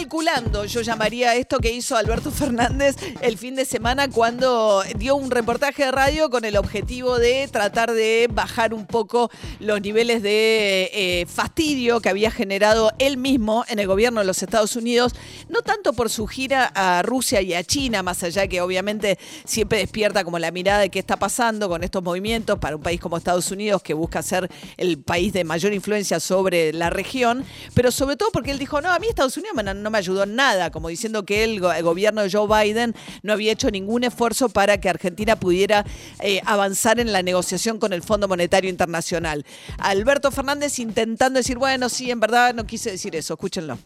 recalculando, yo llamaría esto que hizo Alberto Fernández el fin de semana cuando dio un reportaje de radio con el objetivo de tratar de bajar un poco los niveles de eh, fastidio que había generado él mismo en el gobierno de los Estados Unidos, no tanto por su gira a Rusia y a China, más allá que obviamente siempre despierta como la mirada de qué está pasando con estos movimientos para un país como Estados Unidos que busca ser el país de mayor influencia sobre la región, pero sobre todo porque él dijo, no, a mí Estados Unidos no me ayudó en nada, como diciendo que el, gobierno de Joe Biden no había hecho ningún esfuerzo para que Argentina pudiera eh, avanzar en la negociación con el Fondo Monetario Internacional. Alberto Fernández intentando decir, bueno, sí, en verdad no quise decir eso, escúchenlo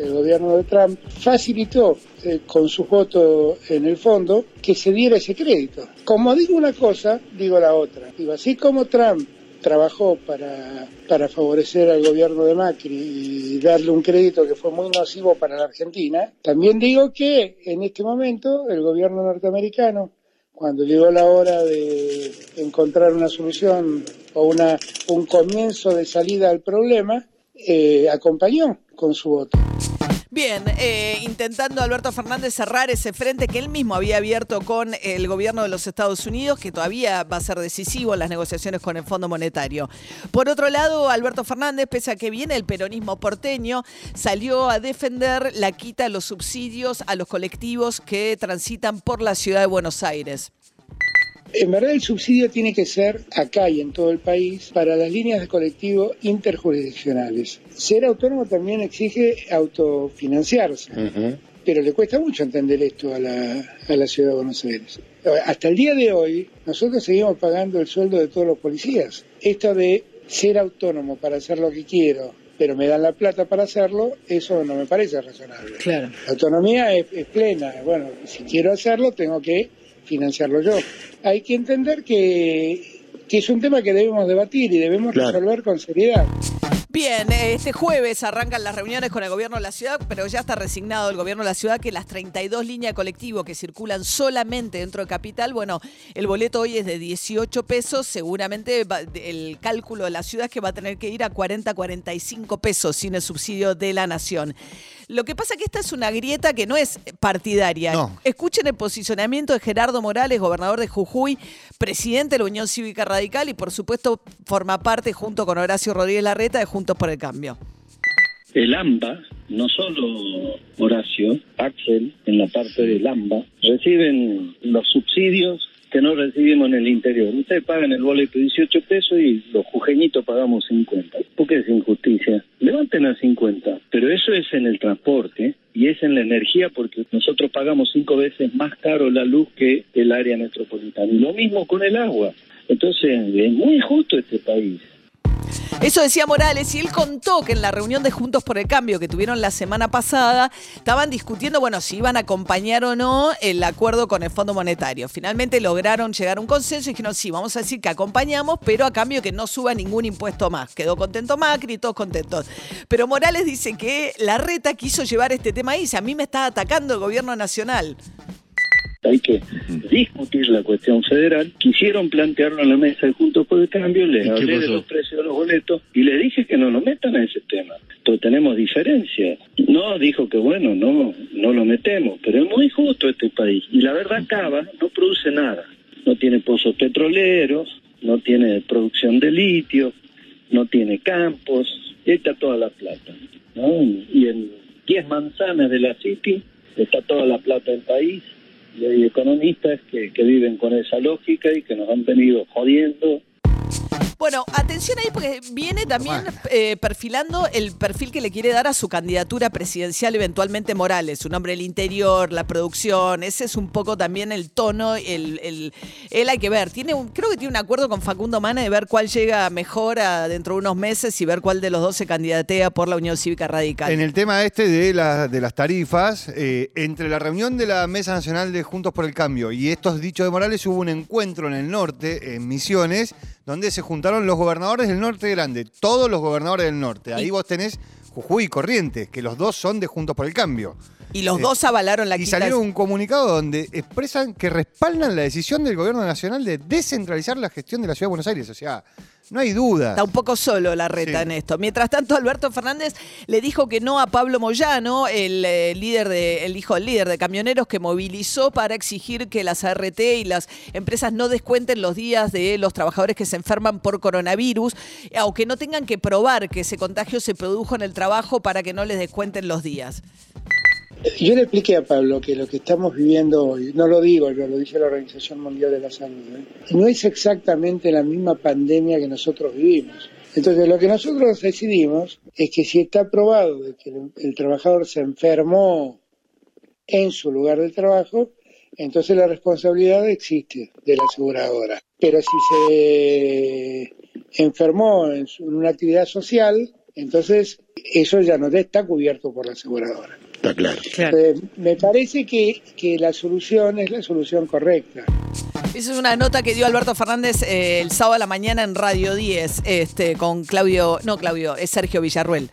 el gobierno de Trump facilitó eh, con su voto en el fondo que se diera ese crédito. Como digo una cosa, digo la otra. Digo, así como Trump trabajó para, para favorecer al gobierno de Macri y darle un crédito que fue muy nocivo para la Argentina, también digo que en este momento el gobierno norteamericano, cuando llegó la hora de encontrar una solución o una, un comienzo de salida al problema, eh, acompañó con su voto. Bien, eh, intentando Alberto Fernández cerrar ese frente que él mismo había abierto con el gobierno de los Estados Unidos, que todavía va a ser decisivo en las negociaciones con el Fondo Monetario. Por otro lado, Alberto Fernández, pese a que viene el peronismo porteño, salió a defender la quita de los subsidios a los colectivos que transitan por la ciudad de Buenos Aires. En verdad el subsidio tiene que ser acá y en todo el país para las líneas de colectivo interjurisdiccionales. Ser autónomo también exige autofinanciarse. Pero le cuesta mucho entender esto a la, a la ciudad de Buenos Aires. Hasta el día de hoy, nosotros seguimos pagando el sueldo de todos los policías. Esto de ser autónomo para hacer lo que quiero, pero me dan la plata para hacerlo, eso no me parece razonable. Claro. La autonomía es, es plena. Bueno, si quiero hacerlo, tengo que financiarlo yo. Hay que entender que, que es un tema que debemos debatir y debemos resolver con seriedad. Bien, este jueves arrancan las reuniones con el gobierno de la ciudad, pero ya está resignado el gobierno de la ciudad que las 32 líneas de colectivo que circulan solamente dentro de Capital, bueno, el boleto hoy es de 18 pesos, seguramente el cálculo de la ciudad es que va a tener que ir a 40, 45 pesos sin el subsidio de la nación. Lo que pasa es que esta es una grieta que no es partidaria. Escuchen el posicionamiento de Gerardo Morales, gobernador de Jujuy, presidente de la Unión Cívica Radical y por supuesto forma parte junto con Horacio Rodríguez Larreta de Juntos por el Cambio. El AMBA, no solo Horacio, Axel, en la parte del AMBA, reciben los subsidios que no recibimos en el interior. Ustedes pagan el boleto 18 pesos y los jujeñitos pagamos 50. ¿Por qué es injusticia? Levanten a 50. Pero eso es en el transporte y es en la energía porque nosotros pagamos cinco veces más caro la luz que el área metropolitana. Y lo mismo con el agua. Entonces, es muy injusto este país. Eso decía Morales y él contó que en la reunión de Juntos por el Cambio que tuvieron la semana pasada estaban discutiendo, bueno, si iban a acompañar o no el acuerdo con el Fondo Monetario. Finalmente lograron llegar a un consenso y dijeron, sí, vamos a decir que acompañamos, pero a cambio que no suba ningún impuesto más. Quedó contento Macri, todos contentos. Pero Morales dice que la reta quiso llevar este tema ahí, dice, a mí me está atacando el gobierno nacional hay que discutir la cuestión federal. Quisieron plantearlo en la mesa de Juntos por el Cambio, les hablé de los precios de los boletos y les dije que no lo metan a ese tema. Entonces tenemos diferencias. No, dijo que bueno, no, no lo metemos, pero es muy justo este país. Y la verdad, Cava no produce nada. No tiene pozos petroleros, no tiene producción de litio, no tiene campos, está toda la plata. Y en 10 manzanas de la City está toda la plata del país y hay economistas que, que viven con esa lógica y que nos han venido jodiendo Bueno, atención ahí porque viene también eh, perfilando el perfil que le quiere dar a su candidatura presidencial eventualmente Morales, su nombre del interior, la producción, ese es un poco también el tono, el, el- él hay que ver, tiene un, creo que tiene un acuerdo con Facundo Mana de ver cuál llega mejor a dentro de unos meses y ver cuál de los dos se candidatea por la Unión Cívica Radical. En el tema este de, la- de las tarifas, eh, entre la reunión de la Mesa Nacional de Juntos por el Cambio y estos dichos de Morales, hubo un encuentro en el norte, en Misiones, donde se juntaron los gobernadores del norte grande, todos los gobernadores del norte. Ahí vos tenés Jujuy y Corrientes, que los dos son de Juntos por el Cambio. Y los dos avalaron la Y quita. salieron un comunicado donde expresan que respaldan la decisión del gobierno nacional de descentralizar la gestión de la ciudad de Buenos Aires. O sea, no hay duda. Está un poco solo la reta Sí. en esto. Mientras tanto, Alberto Fernández le dijo que no a Pablo Moyano, el eh, líder de, el hijo del líder de camioneros que movilizó para exigir que las ART y las empresas no descuenten los días de los trabajadores que se enferman por coronavirus, aunque no tengan que probar que ese contagio se produjo en el trabajo para que no les descuenten los días. Yo le expliqué a Pablo que lo que estamos viviendo hoy, no lo digo yo, lo dice la Organización Mundial de la Salud, ¿eh? no es exactamente la misma pandemia que nosotros vivimos. Entonces, lo que nosotros decidimos es que si está probado de que el, trabajador se enfermó en su lugar de trabajo, entonces la responsabilidad existe de la aseguradora. Pero si se enfermó en, su- en una actividad social, entonces eso ya no está cubierto por la aseguradora. Está claro. Eh, me parece que, que la solución es la solución correcta. Esa es una nota que dio Alberto Fernández eh, el sábado a la mañana en Radio 10 este, con Claudio, no Claudio, es Sergio Villarruel.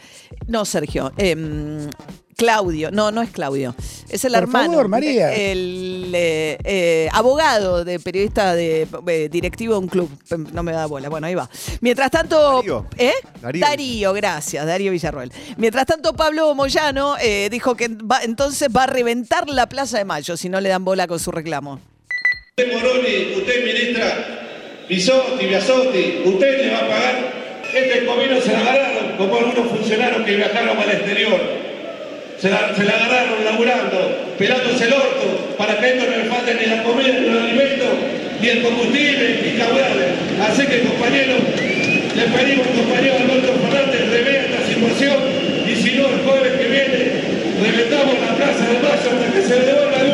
No, Sergio. em, Claudio, no, no es Claudio, es el Por hermano, favor, María. el eh, eh, abogado de periodista de eh, directivo de un club, no me da bola, bueno, ahí va. Mientras tanto, Darío. ¿eh? Darío. Darío, gracias, Darío Villarruel. Mientras tanto, Pablo Moyano eh, dijo que va- entonces va a reventar la Plaza de Mayo si no le dan bola con su reclamo. Usted Moroni, usted ministra Bisotti, Biasotti, usted le va a pagar. Este comino se la agarraron como algunos funcionarios que viajaron al exterior. Se la, se la agarraron laburando, pelándose el orto para que esto no le falte ni la comida, ni los alimentos, ni el combustible, ni caudales. Así que compañeros, le pedimos compañero Alberto Fernández, revea esta situación y si no el jueves que viene reventamos la plaza de Mayo hasta que se devuelva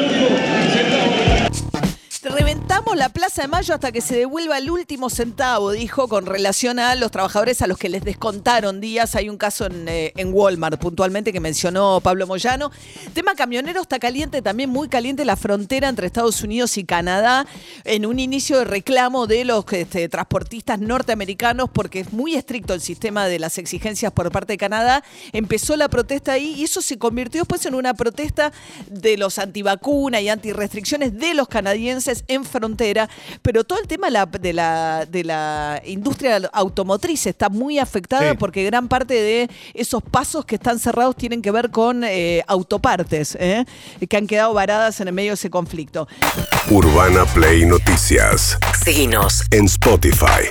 La Plaza de Mayo hasta que se devuelva el último centavo, dijo, con relación a los trabajadores a los que les descontaron días. Hay un caso en, eh, en Walmart, puntualmente, que mencionó Pablo Moyano. Tema camionero está caliente, también muy caliente la frontera entre Estados Unidos y Canadá, en un inicio de reclamo de los este, transportistas norteamericanos, porque es muy estricto el sistema de las exigencias por parte de Canadá. Empezó la protesta ahí y eso se convirtió después en una protesta de los antivacuna y antirrestricciones de los canadienses en frontera, pero todo el tema de la, de la, de la industria automotriz está muy afectada Sí. porque gran parte de esos pasos que están cerrados tienen que ver con eh, autopartes, ¿eh? que han quedado varadas en el medio de ese conflicto. Urbana Play Noticias. Seguinos. En Spotify.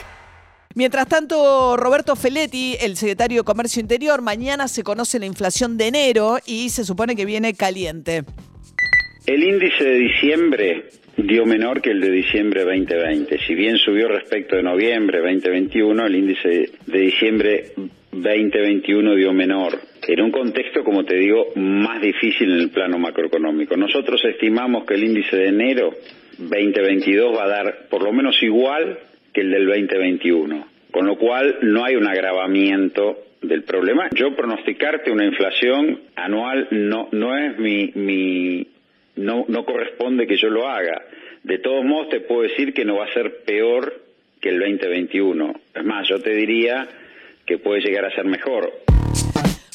Mientras tanto, Roberto Feletti, el secretario de Comercio Interior, mañana se conoce la inflación de enero y se supone que viene caliente. El índice de diciembre dio menor que el de diciembre 2020. Si bien subió respecto de noviembre 2021, el índice de diciembre 2021 dio menor. En un contexto, como te digo, más difícil en el plano macroeconómico. Nosotros estimamos que el índice de enero 2022 va a dar por lo menos igual que el del 2021. Con lo cual no hay un agravamiento del problema. Yo pronosticarte una inflación anual no, no es mi, mi, no, no corresponde que yo lo haga. De todos modos, te puedo decir que no va a ser peor que el 2021. Es más, yo te diría que puede llegar a ser mejor.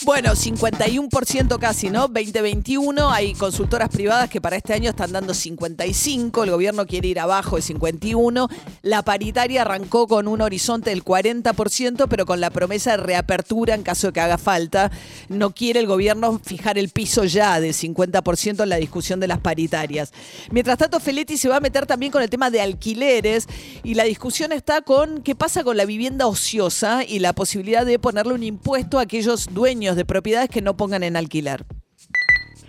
Bueno, 51% casi, ¿no? 2021. Hay consultoras privadas que para este año están dando 55. El gobierno quiere ir abajo de 51. La paritaria arrancó con un horizonte del 40%, pero con la promesa de reapertura en caso de que haga falta. No quiere el gobierno fijar el piso ya de 50% en la discusión de las paritarias. Mientras tanto, Feletti se va a meter también con el tema de alquileres y la discusión está con qué pasa con la vivienda ociosa y la posibilidad de ponerle un impuesto a aquellos dueños de propiedades que no pongan en alquiler.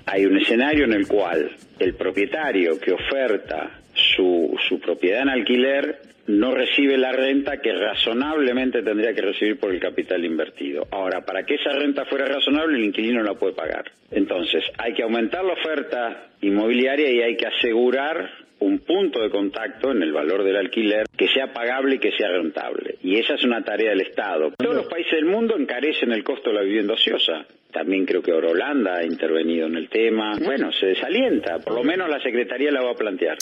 Hay un escenario en el cual el propietario que oferta su, propiedad en alquiler no recibe la renta que razonablemente tendría que recibir por el capital invertido. Ahora, para que esa renta fuera razonable, el inquilino no la puede pagar. Entonces, hay que aumentar la oferta inmobiliaria y hay que asegurar un punto de contacto en el valor del alquiler que sea pagable y que sea rentable. Y esa es una tarea del Estado. Todos los países del mundo encarecen el costo de la vivienda ociosa. También creo que Holanda ha intervenido en el tema. Bueno, se desalienta. Por lo menos la Secretaría la va a plantear.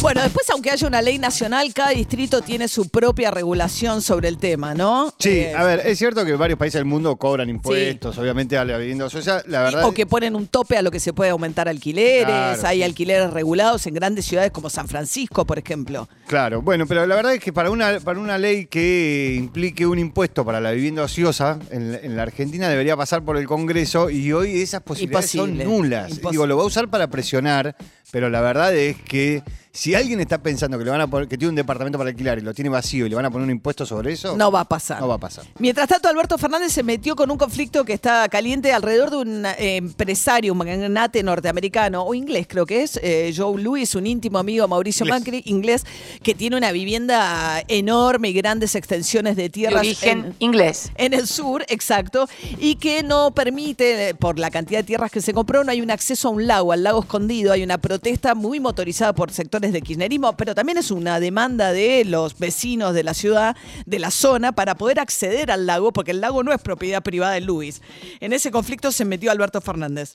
Bueno, después, aunque haya una ley nacional, cada distrito tiene su propia regulación sobre el tema, ¿no? Sí, Eh, a ver, es cierto que varios países del mundo cobran impuestos, obviamente, a la vivienda ociosa. La verdad. O que ponen un tope a lo que se puede aumentar alquileres. Claro, Hay sí. alquileres regulados en grandes ciudades como San Francisco, por ejemplo. Claro, bueno, pero la verdad es que para una, para una ley que implique un impuesto para la vivienda ociosa en la Argentina debería pasar por el Congreso y hoy esas posibilidades Imposible. son nulas. Imposible. Digo, lo va a usar para presionar, pero la verdad es que si alguien está pensando que le van a poner, que tiene un departamento para alquilar y lo tiene vacío y le van a poner un impuesto sobre eso, No va a pasar. no va a pasar. Mientras tanto, Alberto Fernández se metió con un conflicto que está caliente alrededor de un eh, empresario, un magnate norteamericano, o inglés creo que es, eh, Joe Louis, un íntimo amigo de Mauricio Inglés. Macri, inglés, que tiene una vivienda enorme y grandes extensiones de De tierras. origen en- inglés. en el sur, exacto, y que no permite, eh, por la cantidad de tierras que se compró, no hay un acceso a un lago, al lago escondido, hay una protesta muy motorizada por sectores de kirchnerismo, pero también es una demanda de los vecinos de la ciudad, de la zona, para poder acceder al lago, porque el lago no es propiedad privada de Luis. En ese conflicto se metió Alberto Fernández.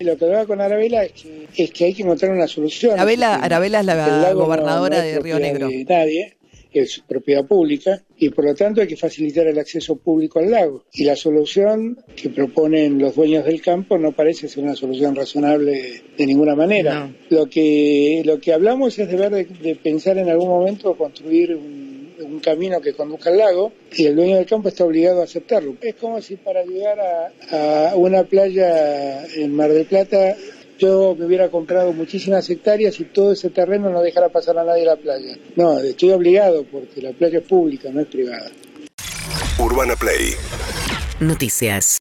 Lo que hablaba con Arabela es que, hay que encontrar una solución. Arabela- Es que Arabela es la gobernadora de Río Negro. de nadie, es propiedad pública y por lo tanto hay que facilitar el acceso público al lago. Y la solución que proponen los dueños del campo no parece ser una solución razonable de ninguna manera. No. Lo que lo que hablamos es de ver de, de pensar en algún momento construir un, un camino que conduzca al lago y el dueño del campo está obligado a aceptarlo. Es como si para llegar a, a una playa en Mar del Plata yo me hubiera comprado muchísimas hectáreas y todo ese terreno no dejara pasar a nadie a la playa. No, estoy obligado porque la playa es pública, no es privada. Urbana Play Noticias.